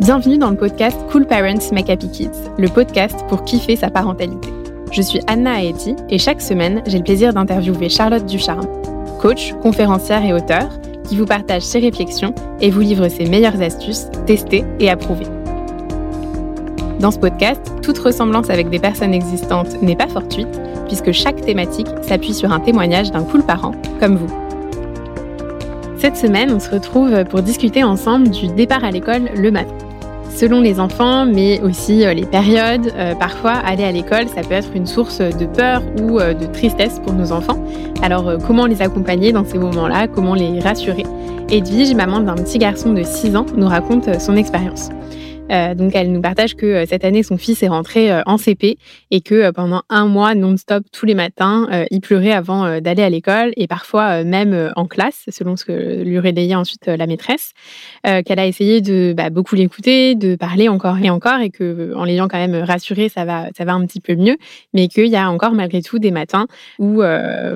Bienvenue dans le podcast Cool Parents Make Happy Kids, le podcast pour kiffer sa parentalité. Je suis Anna Aeti et chaque semaine, j'ai le plaisir d'interviewer Charlotte Ducharme, coach, conférencière et auteur, qui vous partage ses réflexions et vous livre ses meilleures astuces testées et approuvées. Dans ce podcast, toute ressemblance avec des personnes existantes n'est pas fortuite, puisque chaque thématique s'appuie sur un témoignage d'un cool parent, comme vous. Cette semaine, on se retrouve pour discuter ensemble du départ à l'école le matin. Selon les enfants, mais aussi euh, les périodes, euh, parfois aller à l'école, ça peut être une source de peur ou euh, de tristesse pour nos enfants. Alors comment les accompagner dans ces moments-là? Comment les rassurer? Edwige, maman d'un petit garçon de 6 ans, nous raconte son expérience. Euh, donc elle nous partage que euh, cette année son fils est rentré euh, en CP et que pendant un mois non-stop tous les matins il pleurait avant d'aller à l'école et parfois même en classe selon ce que lui relayait ensuite la maîtresse qu'elle a essayé de bah, beaucoup l'écouter de parler encore et encore et que en l'ayant quand même rassuré ça va ça va un petit peu mieux mais qu'il y a encore malgré tout des matins où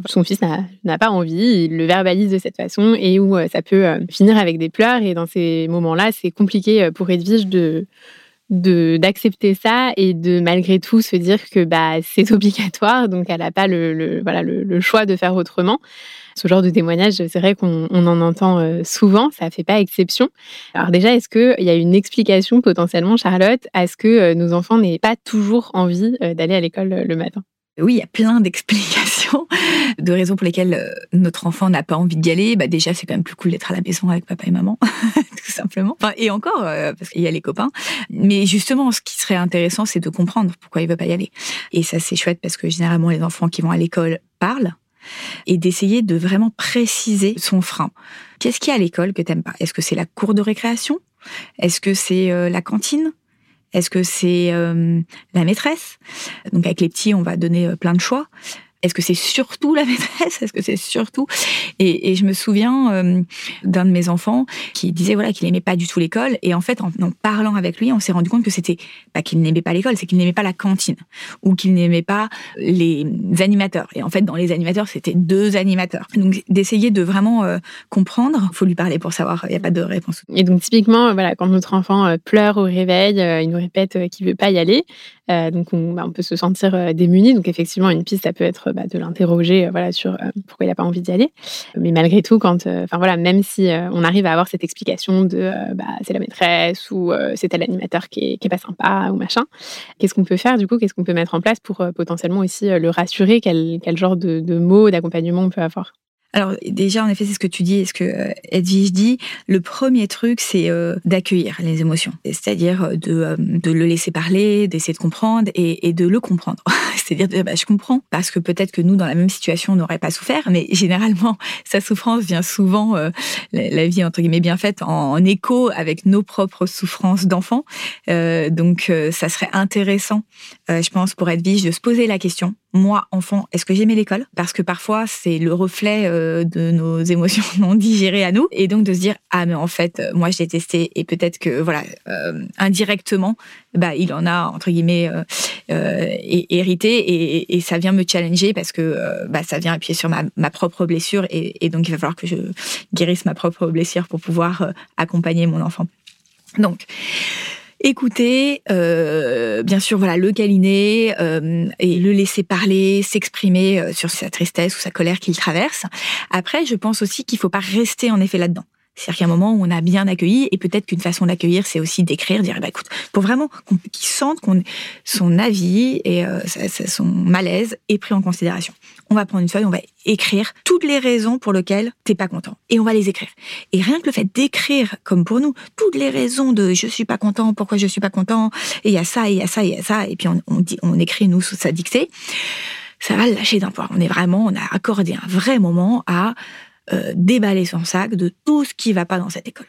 son fils n'a pas envie il le verbalise de cette façon et où ça peut finir avec des pleurs et dans ces moments là c'est compliqué pour Edwige de de d'accepter ça et de malgré tout se dire que bah c'est obligatoire. Donc elle n'a pas le, voilà le, choix de faire autrement. Ce genre de témoignage c'est vrai qu'on en entend euh, souvent. Ça fait pas exception. Alors déjà est-ce que il y a une explication potentiellement Charlotte à ce que euh, nos enfants n'aient pas toujours envie euh, d'aller à l'école le matin? Oui, il y a plein d'explications, de raisons pour lesquelles euh, notre enfant n'a pas envie d'y aller. Bah déjà, c'est quand même plus cool d'être à la maison avec papa et maman, tout simplement. Enfin, et encore, euh, parce qu'il y a les copains. Mais justement, ce qui serait intéressant, c'est de comprendre pourquoi il veut pas y aller. Et ça, c'est chouette parce que généralement, les enfants qui vont à l'école parlent et d'essayer de vraiment préciser son frein. Qu'est-ce qu'il y a à l'école que t'aimes pas? Est-ce que c'est la cour de récréation? Est-ce que c'est euh, la cantine? Est-ce que c'est euh, la maîtresse? Donc avec les petits, on va donner euh, plein de choix. Est-ce que c'est surtout la maîtresse? Est-ce que c'est surtout? Et, je me souviens euh, d'un de mes enfants qui disait voilà qu'il n'aimait pas du tout l'école et en fait en, parlant avec lui, on s'est rendu compte que c'était pas qu'il n'aimait pas l'école, c'est qu'il n'aimait pas la cantine ou qu'il n'aimait pas les animateurs. Et en fait dans les animateurs c'était deux animateurs. Donc d'essayer de vraiment euh, comprendre, faut lui parler pour savoir. Il n'y a pas de réponse. Et donc typiquement voilà quand notre enfant euh, pleure au réveil, il nous répète qu'il veut pas y aller. Donc on, bah, on, peut se sentir démuni. Donc effectivement une piste ça peut être bah, de l'interroger euh, voilà, sur euh, pourquoi il n'a pas envie d'y aller. Mais malgré tout, quand, euh, enfin voilà, même si on arrive à avoir cette explication de bah, c'est la maîtresse ou c'est l'animateur qui est, qui est pas sympa ou machin, qu'est-ce qu'on peut faire du coup? Qu'est-ce qu'on peut mettre en place pour potentiellement aussi le rassurer? Quel, quel genre de, de mots, d'accompagnement on peut avoir? Alors déjà, en effet, c'est ce que tu dis et ce que euh, Edwige dit. Le premier truc, c'est euh, d'accueillir les émotions, c'est-à-dire euh, de, le laisser parler, d'essayer de comprendre et, de le comprendre. c'est-à-dire, de, bah, je comprends parce que peut-être que nous, dans la même situation, on n'aurait pas souffert, mais généralement, sa souffrance vient souvent, la, vie entre guillemets bien faite, en, en écho avec nos propres souffrances d'enfants. donc, ça serait intéressant, je pense, pour Edwige, de se poser la question moi, enfant, est-ce que j'aimais l'école? Parce que parfois, c'est le reflet euh, de nos émotions non digérées à nous. Et donc de se dire, ah mais en fait, euh, moi, je détesté et peut-être que, voilà, euh, indirectement, bah, il en a, entre guillemets, hérité et, ça vient me challenger parce que bah, ça vient appuyer sur ma, ma propre blessure et, et, donc il va falloir que je guérisse ma propre blessure pour pouvoir accompagner mon enfant. Donc, écouter, euh, bien sûr, voilà, le câliner euh, et le laisser parler, s'exprimer euh, sur sa tristesse ou sa colère qu'il traverse. Après, je pense aussi qu'il faut pas rester en effet là-dedans. C'est-à-dire qu'à un moment où on a bien accueilli, et peut-être qu'une façon d'accueillir, c'est aussi d'écrire, dire, bah, écoute, pour vraiment qu'il sente qu'on son avis et euh, son malaise est pris en considération. On va prendre une feuille, on va écrire toutes les raisons pour lesquelles t'es pas content, et on va les écrire. Et rien que le fait d'écrire, comme pour nous, toutes les raisons de je suis pas content, pourquoi je suis pas content, et il y a ça, et il y a ça, et il y a ça, et puis on, dit, on écrit nous sous sa dictée, ça va lâcher d'un poids. On est vraiment, on a accordé un vrai moment à euh, déballer son sac de tout ce qui va pas dans cette école.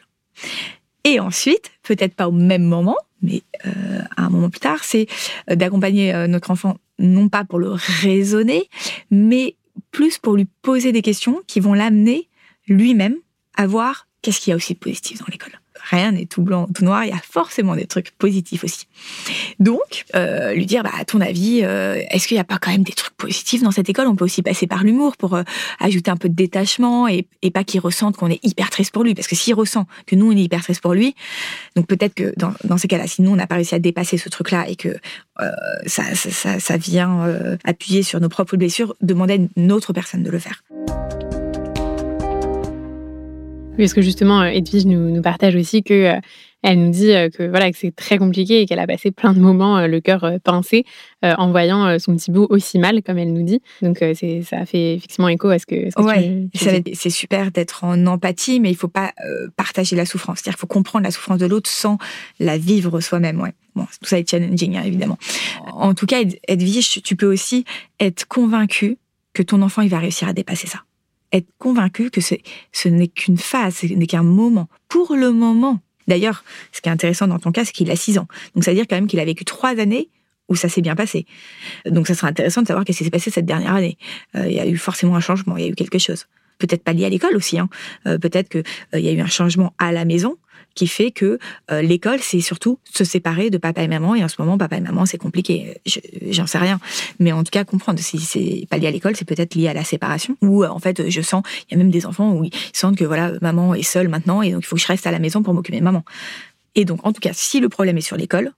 Et ensuite, peut-être pas au même moment, mais euh, à un moment plus tard, c'est euh, d'accompagner notre enfant, non pas pour le raisonner, mais plus pour lui poser des questions qui vont l'amener lui-même à voir qu'est-ce qu'il y a aussi de positif dans l'école. Rien n'est tout blanc, tout noir. Il y a forcément des trucs positifs aussi. Donc, euh, lui dire, bah, à ton avis, euh, est-ce qu'il n'y a pas quand même des trucs positifs dans cette école? On peut aussi passer par l'humour pour euh, ajouter un peu de détachement et, pas qu'il ressente qu'on est hyper triste pour lui. Parce que s'il ressent que nous, on est hyper triste pour lui, donc peut-être que dans, ces cas-là, si nous, on n'a pas réussi à dépasser ce truc-là et que ça, ça, vient appuyer sur nos propres blessures, demander à une autre personne de le faire. Parce que justement, Edwige nous, nous partage aussi que elle nous dit euh, que voilà que c'est très compliqué et qu'elle a passé plein de moments euh, le cœur euh, pincé en voyant son petit bout aussi mal, comme elle nous dit. Donc c'est ça fait effectivement écho à ce que. Ce c'est super d'être en empathie, mais il faut pas partager la souffrance. C'est-à-dire qu'il faut comprendre la souffrance de l'autre sans la vivre soi-même. Ouais. Bon, tout ça est challenging, hein, évidemment. En tout cas, Edwige, tu peux aussi être convaincu que ton enfant il va réussir à dépasser ça être convaincu que ce n'est qu'une phase, ce n'est qu'un moment. Pour le moment, D'ailleurs, ce qui est intéressant dans ton cas, c'est qu'il a 6 ans. Donc, ça veut dire quand même qu'il a vécu trois années où ça s'est bien passé. Donc, ça sera intéressant de savoir qu'est-ce qui s'est passé cette dernière année. Euh, il y a eu forcément un changement, il y a eu quelque chose. Peut-être pas lié à l'école aussi. Hein. Euh, peut-être qu'il euh, y a eu un changement à la maison qui fait que euh, l'école, c'est surtout se séparer de papa et maman. Et en ce moment, papa et maman, c'est compliqué. J'en sais rien. Mais en tout cas, comprendre si c'est pas lié à l'école, c'est peut-être lié à la séparation. Ou euh, en fait, je sens, il y a même des enfants où ils sentent que voilà, maman est seule maintenant et donc il faut que je reste à la maison pour m'occuper de maman. Et donc, en tout cas, si le problème est sur l'école,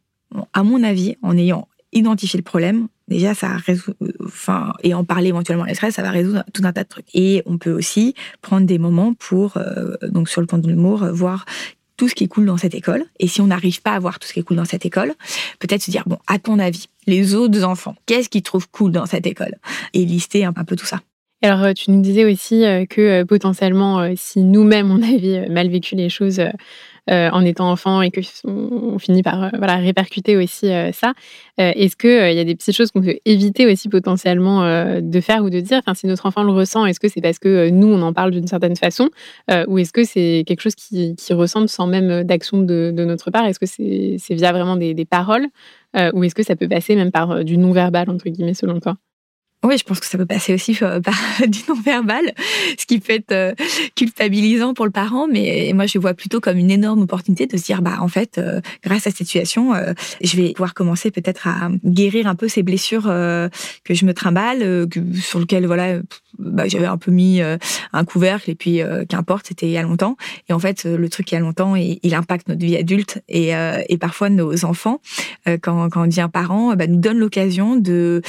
à mon avis, en ayant identifié le problème, déjà ça résout enfin et en parler éventuellement les stress ça va résoudre tout un tas de trucs et on peut aussi prendre des moments pour euh, donc sur le compte de l'humour voir ce qui est cool dans cette école. Et si on n'arrive pas à voir tout ce qui est cool dans cette école, peut-être se dire, bon, à ton avis, les autres enfants, qu'est-ce qu'ils trouvent cool dans cette école? Et lister un, peu tout ça. Alors, euh, tu nous disais aussi euh, que euh, potentiellement, si nous-mêmes, on avait mal vécu les choses en étant enfant et que on finit par voilà répercuter aussi ça. est-ce que il y a des petites choses qu'on peut éviter aussi potentiellement de faire ou de dire? Enfin, si notre enfant le ressent, est-ce que c'est parce que nous on en parle d'une certaine façon ou est-ce que c'est quelque chose qui, qui ressemble sans même d'action de, notre part? Est-ce que c'est via vraiment des, des paroles ou est-ce que ça peut passer même par du non verbal entre guillemets selon toi? Oui, je pense que ça peut passer aussi euh, par du non-verbal, ce qui peut être euh, culpabilisant pour le parent, mais moi je vois plutôt comme une énorme opportunité de se dire, bah en fait, euh, grâce à cette situation, je vais pouvoir commencer peut-être à guérir un peu ces blessures que je me trimballe, sur lesquelles voilà, bah, j'avais un peu mis un couvercle et puis qu'importe, c'était il y a longtemps. Et en fait, le truc il y a longtemps, il, impacte notre vie adulte et, et parfois nos enfants, quand, quand on devient parent, bah, nous donne l'occasion de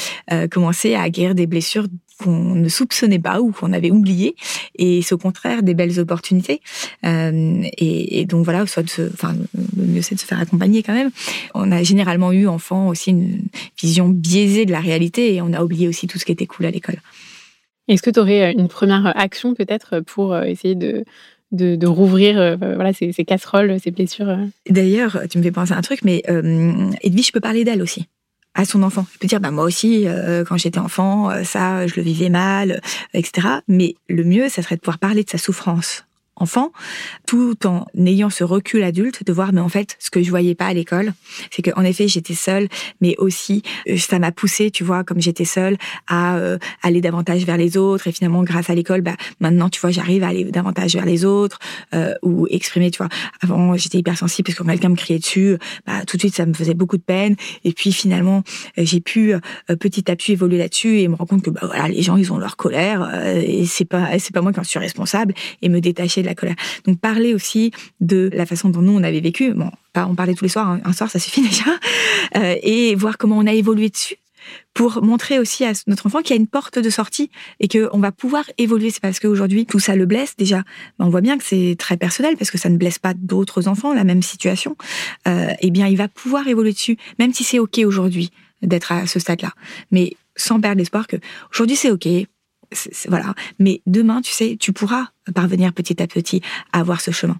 commencer à guérir des blessures qu'on ne soupçonnait pas ou qu'on avait oubliées. Et c'est au contraire des belles opportunités. Euh, et, donc voilà, soit de se, enfin, le mieux c'est de se faire accompagner quand même. On a généralement eu, enfant, aussi une vision biaisée de la réalité et on a oublié aussi tout ce qui était cool à l'école. Est-ce que tu aurais euh, une première action peut-être pour euh, essayer de, de, rouvrir voilà, ces, casseroles, ces blessures D'ailleurs, tu me fais penser à un truc, mais Edwige, je peux parler d'elle aussi à son enfant. Il peut dire, bah, moi aussi, euh, quand j'étais enfant, euh, ça, je le vivais mal, euh, etc. Mais le mieux, ça serait de pouvoir parler de sa souffrance enfant, tout en ayant ce recul adulte de voir, mais en fait, ce que je voyais pas à l'école, c'est que en effet, j'étais seule, mais aussi, euh, ça m'a poussé, tu vois, comme j'étais seule, à euh, aller davantage vers les autres. Et finalement, grâce à l'école, bah, maintenant, tu vois, j'arrive à aller davantage vers les autres euh, ou exprimer, tu vois. Avant, j'étais hypersensible parce que quand quelqu'un me criait dessus, bah, tout de suite, ça me faisait beaucoup de peine. Et puis, finalement, j'ai pu petit à petit évoluer là-dessus et me rendre compte que, bah, voilà, les gens, ils ont leur colère et c'est pas, c'est pas moi qui en suis responsable et me détacher la colère. Donc parler aussi de la façon dont nous on avait vécu. Bon, on parlait tous les soirs, hein. un soir ça suffit déjà, euh, et voir comment on a évolué dessus pour montrer aussi à notre enfant qu'il y a une porte de sortie et qu'on va pouvoir évoluer. C'est parce qu'aujourd'hui, tout ça le blesse déjà. on voit bien que c'est très personnel parce que ça ne blesse pas d'autres enfants, la même situation. Euh, eh bien, il va pouvoir évoluer dessus, même si c'est OK aujourd'hui d'être à ce stade-là. Mais sans perdre l'espoir que aujourd'hui c'est OK, Mais demain, tu sais, tu pourras parvenir petit à petit à avoir ce chemin.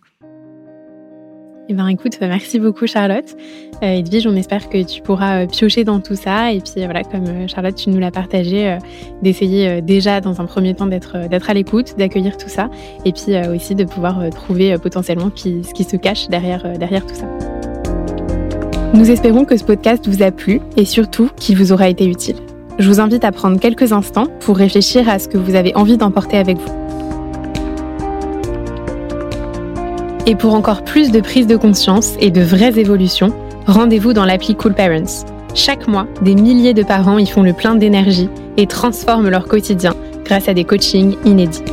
Eh ben, écoute, merci beaucoup Charlotte. Euh, Edwige, on espère que tu pourras euh, piocher dans tout ça. Et puis voilà, comme euh, Charlotte, tu nous l'as partagé, d'essayer déjà dans un premier temps d'être à l'écoute, d'accueillir tout ça, et puis aussi de pouvoir trouver potentiellement ce qui se cache derrière, derrière tout ça. Nous espérons que ce podcast vous a plu et surtout qu'il vous aura été utile. Je vous invite à prendre quelques instants pour réfléchir à ce que vous avez envie d'emporter avec vous. Et pour encore plus de prise de conscience et de vraies évolutions, rendez-vous dans l'appli Cool Parents. Chaque mois, des milliers de parents y font le plein d'énergie et transforment leur quotidien grâce à des coachings inédits.